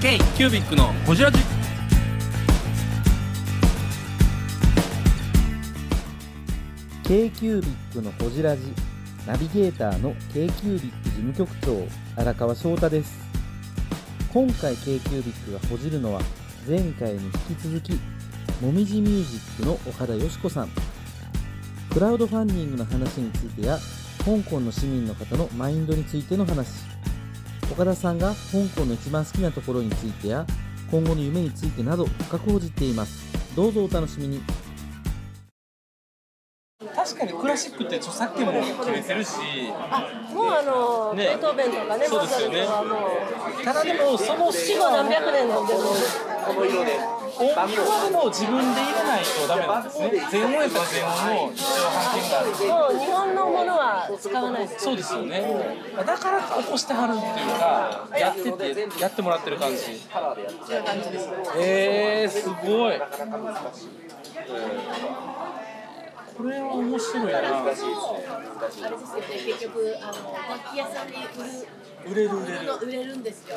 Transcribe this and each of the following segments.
K キュービックのホジラジ。K q u b i c のほじラジ。ナビゲーターの k q u b i c 事務局長荒川翔太です。今回 k q u b i c がほじるのは前回に引き続きもみじミュージックの岡田よし子さん。クラウドファンディングの話についてや香港の市民の方のマインドについての話。岡田さんが香港の一番好きなところについてや今後の夢についてなど深く報じています。どうぞお楽しみに。確かにクラシックって著作権も決めてるし。あもうあの、ね。ベートーベンとかねそうですよね。モーツァルトはもう。ただでもその死後何百年なんでも 音符はもう自分で入れないとダメなんですね。全音やったら全音の一応判権がある。もう日本のものは使わないですそうですよね。だから起こしてはるっていうかやっててやってもらってる感じ。そういう感じです。ねえー、すごい。これは面白いな。あれですよね、結局、あの楽器屋さんに売る売れる売れる。売れるんですよ。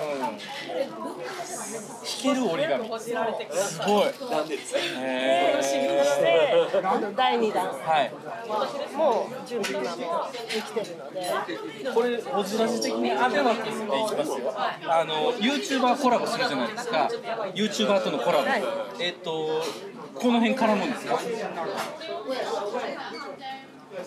ける折り紙。すごい。へであの第2弾。ーはい。もう準備今もできてるので。これオジラジ的にアベマックスでいきますよ。あの YouTuber コラボするじゃないですか。YouTuber とのコラボ、はい。えっ、とこの辺絡むんですか、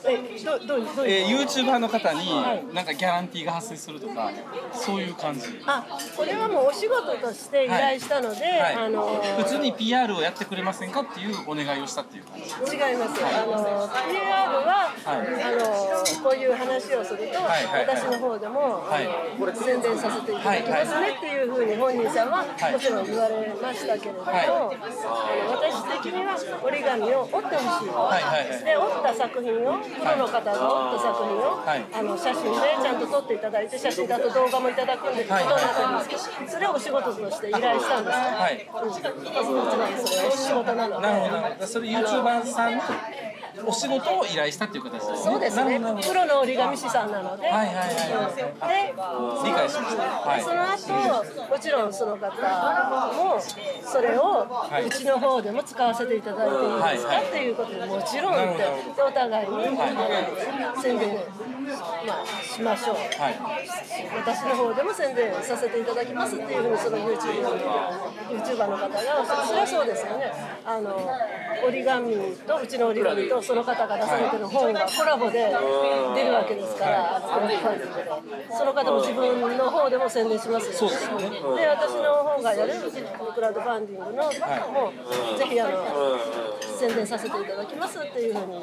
えどどうどうえいうー、YouTuber の方になんかギャランティーが発生するとかそういう感じ。あこれはもうお仕事として依頼したので、はい。あの普通に PR をやってくれませんかっていうお願いをしたっていう。感じ違います。よ、あの PR は、あのこういう話をすると、はいはいはい。私の方でも、はい。宣伝させていただきますねっていうふうに本人さんは、はいもちろん言われましたけれども、私的には折り紙を折ってほしい、はいはいはい。で折った作品をプロの方が折った作品を、はいあの写真でちゃんと撮っていただいて写真だと動画もいただくんで、はいことになってるんですけどそれをお仕事として依頼したんですよ。はいうん、もちろんそれお仕事なので。なるほどなるほどそれ YouTuber さんにお仕事を依頼したっていう形ですね。そうですね。プロの折り紙師さんなので。はいはいはい理解しましたはい。で、その後、もちろんその方もそれをいうちの方でも使わせていただいていいですか、っていうことでもちろんってお互いに、宣伝まあしましょう。はい。私の方でも宣伝させていただきますっていうふうにその YouTuber の YouTuber の方がそれはそうですよね。あの折り紙とうちの折り紙とその方が出されてる本がコラボで出るわけですからその方も自分の方でも宣伝しますそうですよね。で私の方がやるクラウドファンディングの中もぜひあの宣伝させていただきますっていうふうに言っ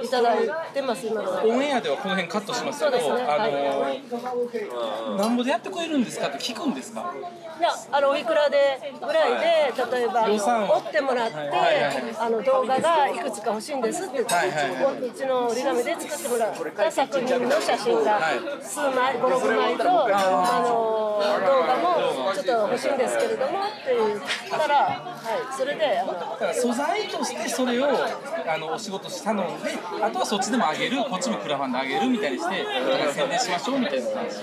ていただいてます今のオンエアではこの辺カットしますけど、そうですね。あのはい。なんぼでやってくれるんですか？って聞くんですか？いやあのおいくらでぐらいで例えば予算を折ってもらって、はいはいはい。あの動画がいくつか欲しいんですってうちの折り紙で作ってもらった作品の写真がはい。数枚56枚とあの動画もちょっと欲しいんですけれどもって言ったら、はい、それで素材としてそれをあのお仕事したのであとはそっちでも上げるこっちもクラファンで上げるみたいにして宣伝しましょうみたいな感じ。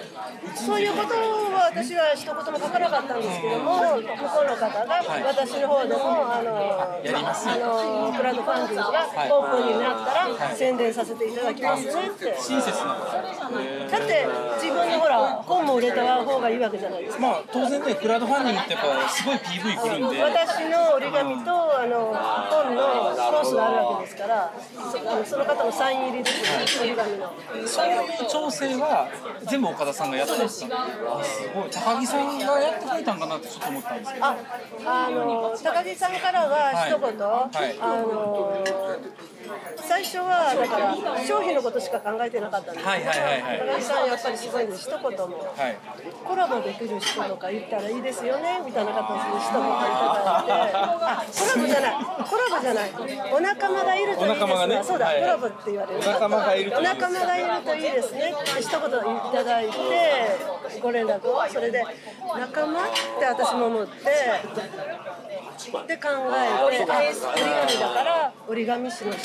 そういうことは私は一言も書かなかったんですけども、向こうの方が私の方でも、あのやりますあのクラウドファンディングがオープンになったら宣伝させていただきますねって。親切なだって自分のほら本も売れた方がいいわけじゃないですか。まあ当然ねクラウドファンディングってやっぱすごい PV くるんで。私の折り紙とあの本のコースがあるわけですから、そあのその方のサイン入りですね、折り紙の。そういう調整は全部岡田さんがやってましたあすごい高木さんがやってくれたんかなってちょっと思ったんですけど。あ、あの高木さんからは一言、はい。あの最初はだから商品のことしか考えてなかったんです。けど、高木さんやっぱりすごいんで一言も。はい。コラボできる人とか言ったらいいですよねみたいな形で一言いただいて、あ、コラボじゃない、コラボじゃない、お仲間がいるといいですね。そうだ、はい。コラボって言われる。お仲間がいるといいですお仲間がいるといいですね。って一言いただいてご連絡を。それで仲間って私も思って。で考えてあ折り紙だから折り紙師の人、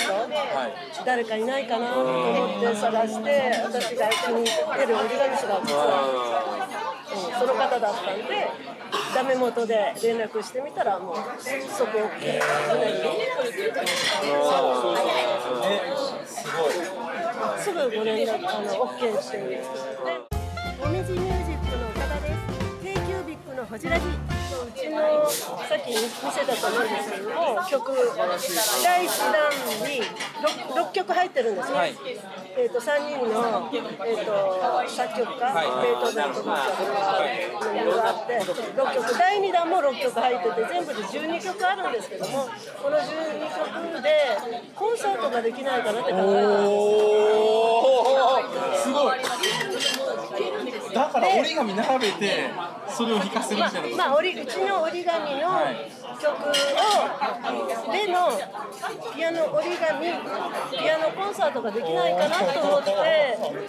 誰かいないかなと思って探して私が気に入ってる折り紙師が実はうんその方だったんでダメ元で連絡してみたらもうそこ OK すぐご連絡あの OK してみじミュージックの岡田です。K キュービックのほじらじさっき見せたと思うんですけども曲第1弾に 6, 6曲入ってるんですね、はい。えー、と3人の、えー、と作曲家、はい。ベートーベンとかいろいろあって6曲。第2弾も6曲入ってて全部で12曲あるんですけどもこの12曲でコンサートができないかなって考えたんですすごいだから折り紙並べてそれを弾かせるみたいなまあ、折りうちの折り紙の曲を、でのピアノ折り紙ピアノコンサートができないかなと思って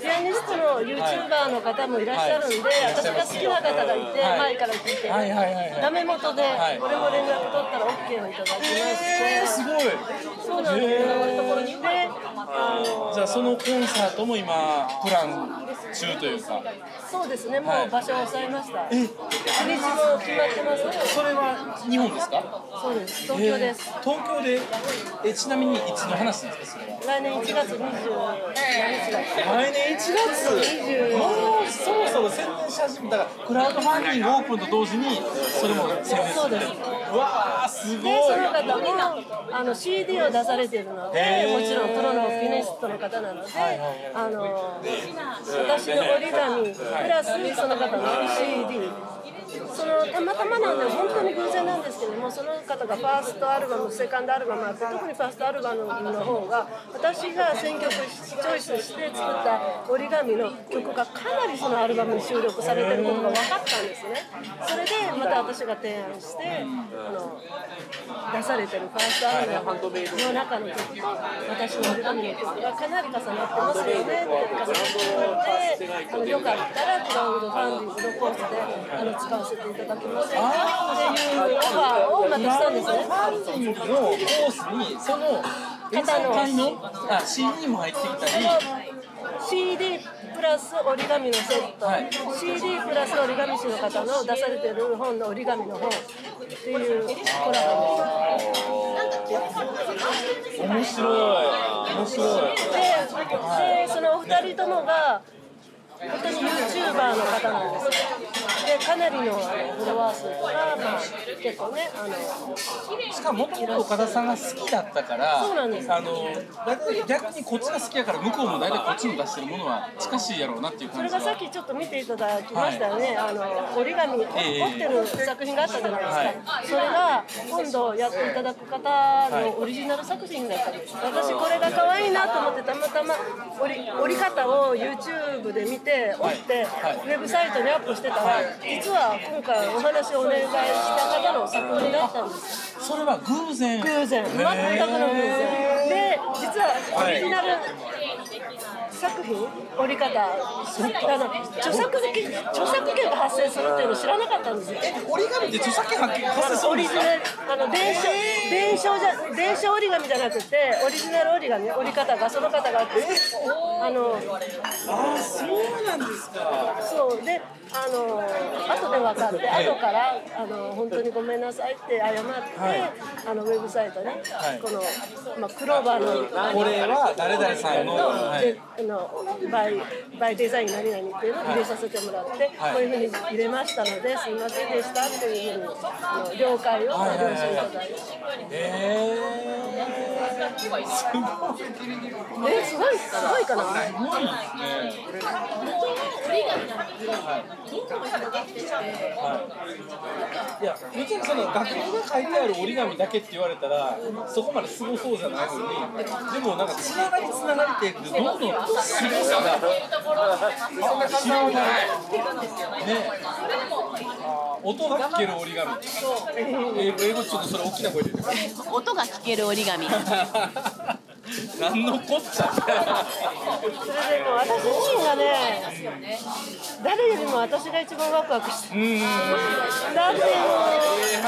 ピアニストの YouTuber の方もいらっしゃるんで、私が好きな方がいて、はい。前から聞いて、はいはいはいはい。ダメ元で、はい。俺も連絡取ったら OK をいただきまして、えー、すごい。そうなんですよ、であのじゃあそのコンサートも今プラン中というか。そうですね。もはい。う場所を押さえました、え？日にちも決まってますそれは日本ですか？そうです。東京です、えー東京でえちなみにいつの話なんですかそれは？来年1月27日だ来年1月。もうそろそろ宣伝し始めたからクラウドファンディングオープンと同時にそれも宣伝するそうです。うわーすごい。でその方もあの CD を出されているのでもちろんプロのピアニストの方なので、はいはいあの私の折り紙プラスその方の CD そのたまたまなんで本当に偶然なんですけどもその方がファーストアルバムセカンドアルバムあって特にファーストアルバムの方が私が選曲チョイスして作った折り紙の曲がかなりそのアルバムに収録されてることが分かったんですね。それでまた私が提案してあの出されてるファーストアルバムの中の曲と私の折り紙の曲がかなり重なってますよねって重なってるのであのよかったらクラウドファンディングのコースであの使わせていただきませんかっていうオファーをまた。したんですね。ファンディングのコースにその演奏会のあ CD も入ってきたり CD プラス折り紙のセット、はい。CD プラス折り紙師の方の出されてる本の折り紙の本っていうコラボ。面白い。面白い。ででそのお二人ともが本当に YouTuber の方なんですでかなりのフォロワー数が、まあ、結構ねあのしかももともと岡田さんが好きだったからそうなんです。あの逆にこっちが好きやから向こうも大体こっちの出してるものは近しいやろうなっていうそれがさっきちょっと見ていただきましたよね、あの折り紙折ええってる作品があったじゃないですか、はい。それが今度やっていただく方のオリジナル作品だったんです。私これが可愛いなと思ってたまたま折り折り方を YouTube で見て折って、はい。ウェブサイトにアップしてたら実は今回お話をお願いした方の作品だったんです。それは偶然。偶然。全くの偶然。で実はオリジナル作品折り方あの？著作権著作権が発生するっていうの知らなかったんですよ。折り紙って著作権発生するんですかナルあの伝承伝承じゃ伝承折り紙じゃなくてオリジナル折り紙折り方がその方があのああそうなんですか。そうであの後で分かって後からあの本当にごめんなさいって謝って、はい。あのウェブサイトに、い。この、まあ、クローバーのこれは誰々さんの、はいのバイバイデザイン何々っていうのを入れさせてもらって、はい。こういうふうに入れましたのですいませんでしたっていうふうにあの了解を了承いただいて、えー、すごいえすごいすごいかな。すごい。ですねいや、もちろんその楽譜が書いてある折り紙だけって言われたら、そこまですごそうじゃないのに、でもなんかつながりつながりってどんどんさが広がる。ね。音が聞ける折り紙。英語ちょっとそれ大きな声で言って。音が聞ける折り紙。何のこっちゃ。それでも私自身がね誰よりも私が一番ワクワクしてうーん。だっても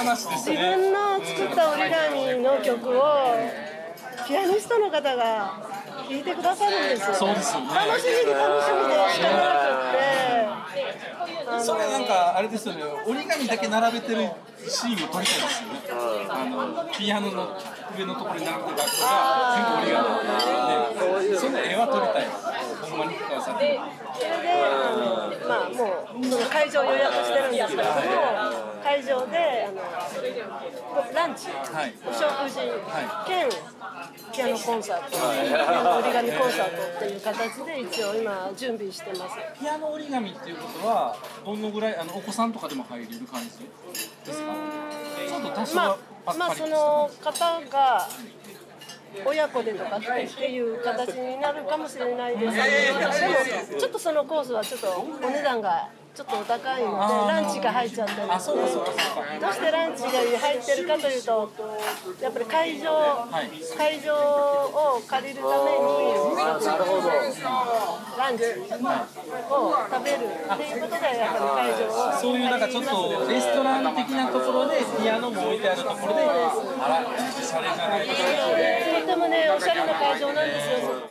う自。分の作った折り紙の曲をピアニストの方が弾いてくださるんですよ。そうですよね。楽しみで楽しみで仕方なくって。あそれなんかあれですよね。折り紙だけ並べてるシーンを撮りたいですよね。あのピアノの上のところに並んでる学校が全部折り紙でその絵は撮りたい。ほんまに深川さんに。それで、まあもうその会場予約してるんですけれども、会場であのランチ、はい。お食事兼ピアノコンサート、ピアノ折り紙コンサートっていう形で一応今準備してます。ピアノ折り紙っていうことはどのぐらいあのお子さんとかでも入れる感じですか？ちょっと多少まはあ、まあその方が親子でとかっていう形になるかもしれないですけど、でもちょっとそのコースはちょっとお値段がちょっとお高いのでランチが入っちゃってるのでどうしてランチが入ってるかというとやっぱり会場、い。会場を借りるためにランチを食べるっていうことでやっぱり会場をそういうなんかちょっとレストラン的なところでピアノも置いてあるところであらおしゃれじゃないですかとてもねおしゃれな会場なんですよ。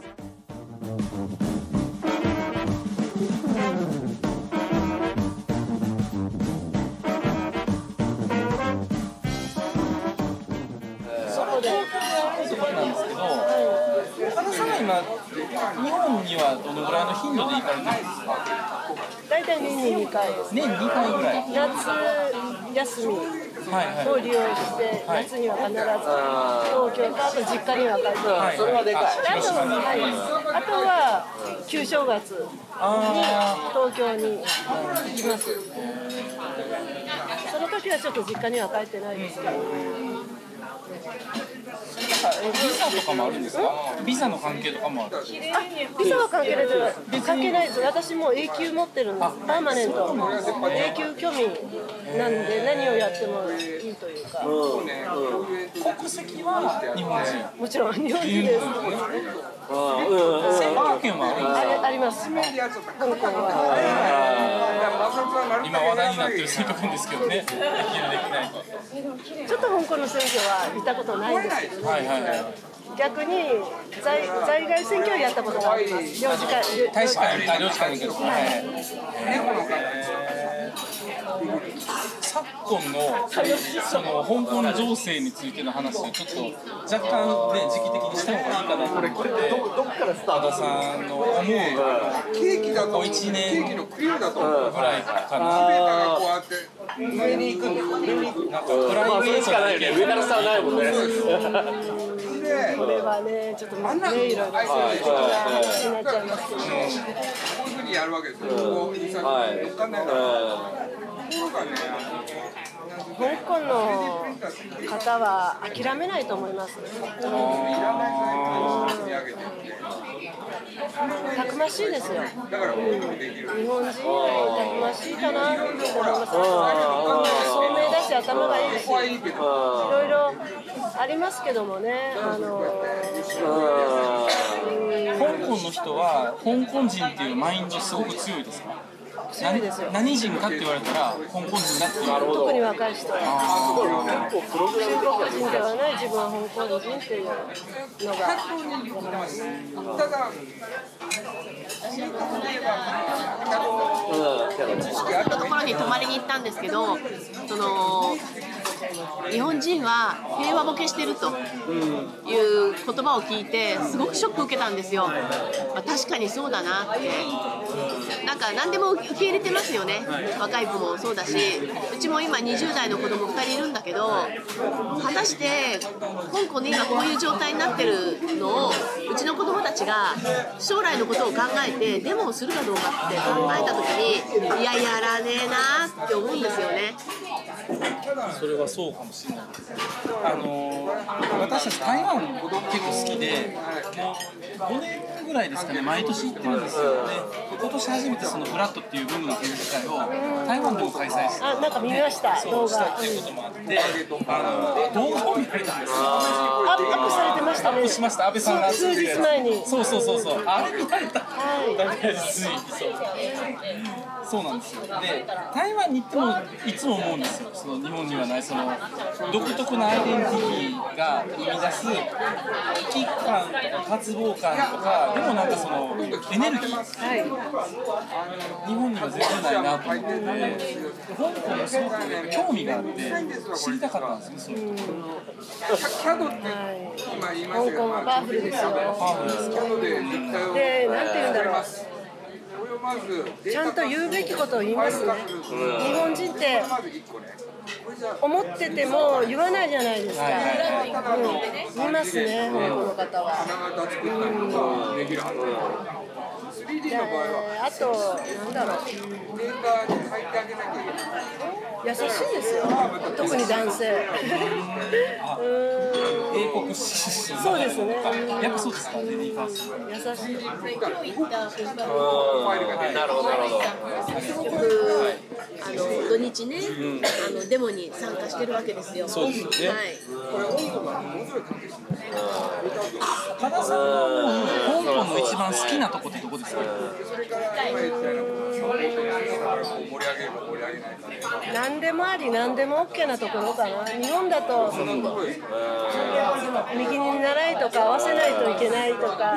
今日本にはどのぐらいの頻度で行かれてるんですか？大体年に2回です。年2回ぐらい。夏休みはいはい。を利用して、はい。夏には必ず東京かあと実家には帰って、はい。それはでかい。あとははい。あとは旧正月にあ東京に行きます。その時はちょっと実家には帰ってないですけど、えビザとかもあるんですか？ビザの関係とかもある。あビザは関係ないです。関係ないです私もう永久持ってるんです。パーマネント永久居民なんで何をやってもいいというか。国籍は日本人。もちろん日本人です。選挙権はあります。香港は今話題になってる選挙権ですけどね。できるできないかちょっと香港の選挙は見たことないんですけどね。はいはいはい。逆に在在外選挙をやったことがあります。領事館大使館あ領事館に行くはい昨今のその香港情勢についての話をちょっと若干ね時期的にした方がいいかなと思ってどっからスタート？さんの思うケーキだとここ1年ケーキのクリアだと思うぐらいかな。こうやって上に行くなんかプライベートしかないよね。上から下はないもんね。で これはねちょっとねいろな話になっちゃいますけどこういうふうにやるわけですよ。こう印刷乗っかんない。からところがね香港の方は諦めないと思います。たくましいですよ。ういうふうにできる日本人はたくましいかなって思います。聡明だし頭がいいし、いろいろありますけどもね。あの香港の人は香港人っていうマインドすごく強いですか？強いですよ。何人かって言われたら香港人だって言われる特に若い人は。中国人ではない自分は香港人っていうのが。ただところに泊まりに行ったんですけどその日本人は平和ボケしてるという言葉を聞いてすごくショック受けたんですよ、まあ、確かにそうだなって。なんか何でも受け入れてますよね。若い子もそうだしうちも今20代の子供2人いるんだけど果たして香港で今こういう状態になってるのをうちの子供たちが将来のことを考えてデモをするかどうかって考えた時にいややらねえなって思うんですよね。それはそうかもしれない。ですあの私たち台湾結構好きで5年ぐらいですかね、毎年行ってるんですよね。今年初めてそのフラットっていう文具の展示会を台湾でも開催して、あなんか見ました。そうしたっていうこともあって、あの動画。を見られたんですよ。アップされてましたアッねプしました、安倍さんが数日前に。そうそうそうそう、あれ見られた。はい。ダメですついそう。そうなんですよ。で、台湾に行ってもいつも思うんですよ。その日本にはないその独特なアイデンティティが生み出す危機感とか渇望感とか、でもなんかそのエネルギー。はい日本には全然ないなと思ってて、香港もすごく興味があって知りたかったんですね、そういうところ。キャドってはい今言いま香港はパワフルですよキャドで絶対をでなんて言うんだろうちゃんと言うべきことを言います。ね日本人って思ってても言わないじゃないですか、はいうん、言いますね。うん、この方は。花形作ったりとかできるはず 3D での場合はあとなんだろう。優しいですよ。特に男性。英国出身そうですね。やっぱそうですか。優しい。今日行ったなるほど。なるほどよくあの土日ね、あのデモに参加してるわけですよ。そうですよね。はい。多田さんはもう香港の一番好きなとこってどこですか？何でもあり何でも OK なところかな。日本だと右に習いとか合わせないといけないとか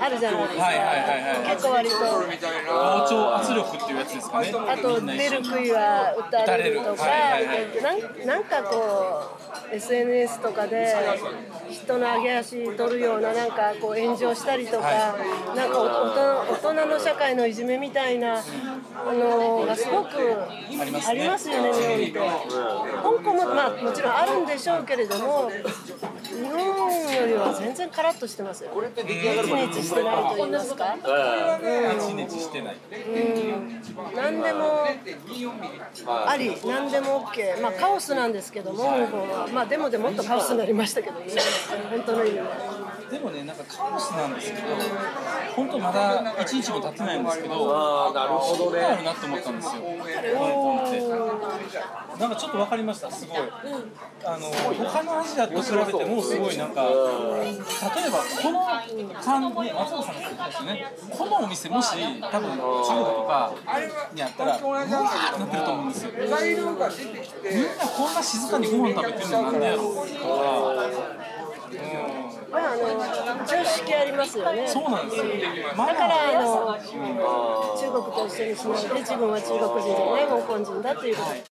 あるじゃないですか。はい。はい。はい。はい。結構割と同調圧力っていうやつですかね。あと出る杭は打たれるとか打たれる。はい。はい。なんかこう SNS とかで人の上げ足取るようななんかこう炎上したりとか、なんかお大人大人の社会のいじめみたいなあのがすごくありますね。ありますよね日本って。香港もまあもちろんあるんでしょうけれども日本よりは全然カラッとしてますよ。ネチネチしてないと言いますか。ネチネチしてない。うん、何でもあり、何でも OK、まあカオスなんですけども、香港は、まあでもでもっとカオスになりましたけどね、本当の意味で。でもね、なんかカオスなんですけど、本当まだ一日も経ってないんですけど、ああなるほどあるねなと思ったんですよ。香港って。なんかちょっとわかりました、すごい。あの他のアジアと比べてもすごいなんか、例えばこの感じ、松本さんが言ってたんですよね。このお店もし多分中国とかにあったら、うわーってなってると思うんですよ。みんなこんな静かにご飯食べてるのなんでやろうとああの常識ありますよね。そうなんですよ。だからあの中国と一緒にしないで自分は中国人じゃない香港人だっていうこと。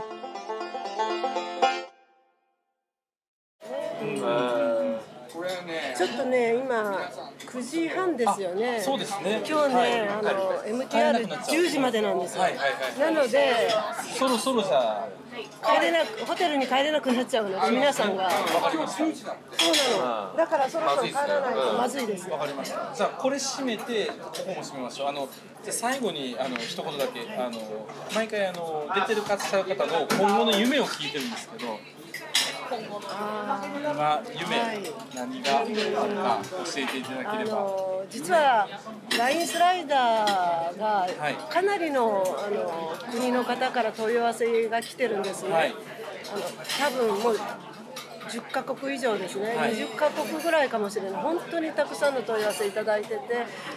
これねちょっとね今9時半ですよね。そうですね。今日ね、あの MTR 10時までなんですよ。はいはいはい。なのでそろそろじゃあ帰れなくホテルに帰れなくなっちゃうので皆さんが。そうなの。だからそろそろ帰らないとまずいですよわ。かりました。じゃあこれ締めてここも締めましょう。あのじゃあ最後にあの一言だけあの毎回あの出てる方方の今後の夢を聞いてるんですけど。今後あ今夢、はい何があるか教えていただければ。の実はラインスライダーがかなりのあの国の方から問い合わせが来てるんですね。はいあの多分もう10カ国以上ですね、はい。20カ国ぐらいかもしれない。本当にたくさんの問い合わせいただいてて。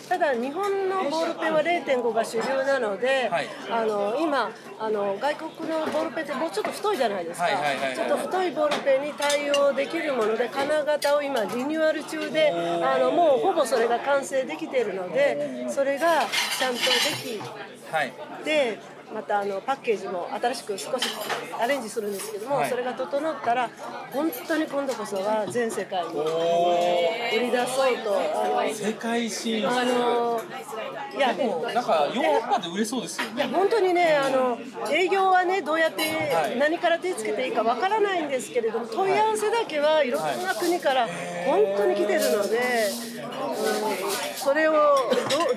ただ日本のボールペンは0.5が主流なので、はい。あの今あの外国のボールペンってもうちょっと太いじゃないですか、ちょっと太いボールペンに対応できるもので金型を今リニューアル中であのもうほぼそれが完成できているのでそれがちゃんとできはい。でまたあのパッケージも新しく少しアレンジするんですけども、はい。それが整ったら本当に今度こそは全世界に売り出そうとあの世界進出。あのいやでもなんかヨーロッパで売れそうですよね。いや本当にねあの営業はねどうやってはい。何から手つけていいかわからないんですけれども問い合わせだけはいろんな国から本当に来てるので、うんそれを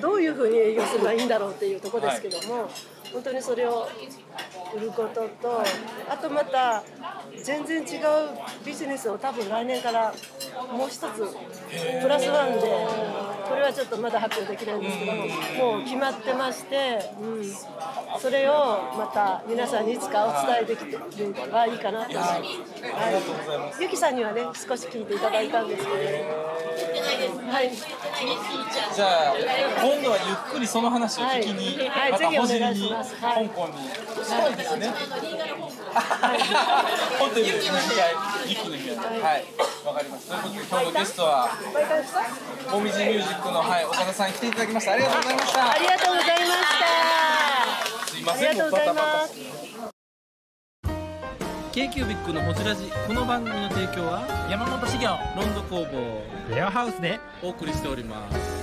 どどういうふうに営業すればいいんだろうっていうところですけども、本当にそれを売ることとあとまた全然違うビジネスを多分来年からもう一つプラスワンでこれはちょっとまだ発表できないんですけどももう決まってまして、うん、それをまた皆さんにいつかお伝えできてればいいかなと。思います。ありがとうございゆきさんにはね少し聞いていただいたんですけど、はい、じゃあ今度はゆっくりその話を聞きに、はい。はい。またほじりに、ぜひお願いしますはい香港にしたいですね。ホテルで2回一気の日はい、わかります。ということで今日のゲストはもみじミュージックのはい岡田さんに来ていただきました。ありがとうございました。ありがとうございました。すいませんありがとうございます。k q b i c のほじラジこの番組の提供は山本修行ロンド工房レアハウスでお送りしております